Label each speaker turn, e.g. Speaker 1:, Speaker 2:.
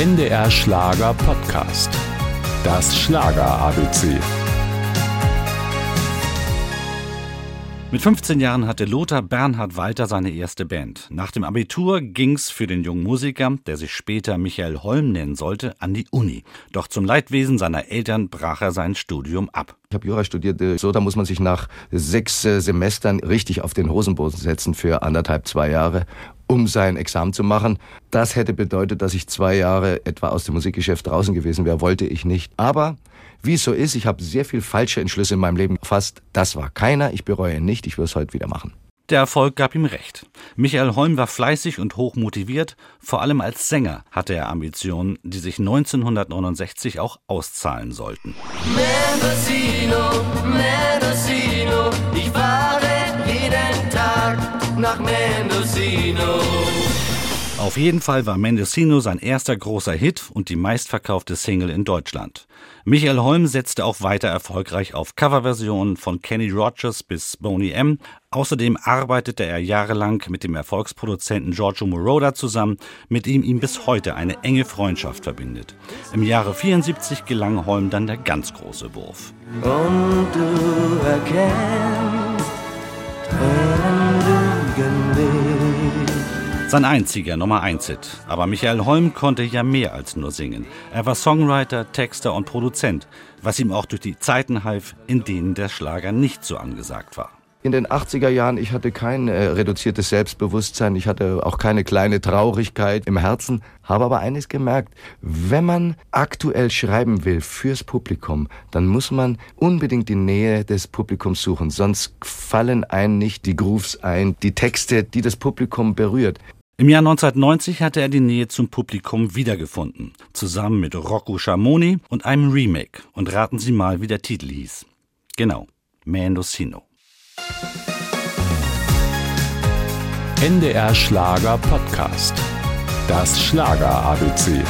Speaker 1: NDR Schlager Podcast. Das Schlager ABC.
Speaker 2: Mit 15 Jahren hatte Lothar Bernhard Walter seine erste Band. Nach dem Abitur ging's für den jungen Musiker, der sich später Michael Holm nennen sollte, an die Uni. Doch zum Leidwesen seiner Eltern brach er sein Studium ab.
Speaker 3: Ich habe Jura studiert, so da muss man sich nach sechs äh, Semestern richtig auf den Hosenboden setzen für anderthalb, zwei Jahre, um sein Examen zu machen. Das hätte bedeutet, dass ich zwei Jahre etwa aus dem Musikgeschäft draußen gewesen wäre, wollte ich nicht. Aber wie es so ist, ich habe sehr viel falsche Entschlüsse in meinem Leben gefasst. Das war keiner, ich bereue nicht, ich würde es heute wieder machen.
Speaker 2: Der Erfolg gab ihm recht. Michael Holm war fleißig und hoch motiviert. Vor allem als Sänger hatte er Ambitionen, die sich 1969 auch auszahlen sollten.
Speaker 4: Mendocino, Mendocino, Mendocino.
Speaker 2: Auf jeden Fall war Mendocino sein erster großer Hit und die meistverkaufte Single in Deutschland. Michael Holm setzte auch weiter erfolgreich auf Coverversionen von Kenny Rogers bis Boney M. Außerdem arbeitete er jahrelang mit dem Erfolgsproduzenten Giorgio Moroder zusammen, mit dem ihm bis heute eine enge Freundschaft verbindet. Im Jahre 74 gelang Holm dann der ganz große Wurf.
Speaker 4: Und du erkennst
Speaker 2: Sein einziger Nummer 1 Hit. Aber Michael Holm konnte ja mehr als nur singen. Er war Songwriter, Texter und Produzent, was ihm auch durch die Zeiten half, in denen der Schlager nicht so angesagt war.
Speaker 3: In den 80er Jahren, ich hatte kein äh, reduziertes Selbstbewusstsein, ich hatte auch keine kleine Traurigkeit im Herzen, habe aber eines gemerkt, wenn man aktuell schreiben will fürs Publikum, dann muss man unbedingt die Nähe des Publikums suchen, sonst fallen einem nicht die Grooves ein, die Texte, die das Publikum berührt.
Speaker 2: Im Jahr 1990 hatte er die Nähe zum Publikum wiedergefunden, zusammen mit Rocco Schamoni und einem Remake. Und raten Sie mal, wie der Titel hieß. Genau, Mendocino.
Speaker 1: NDR Schlager Podcast. Das Schlager ABC.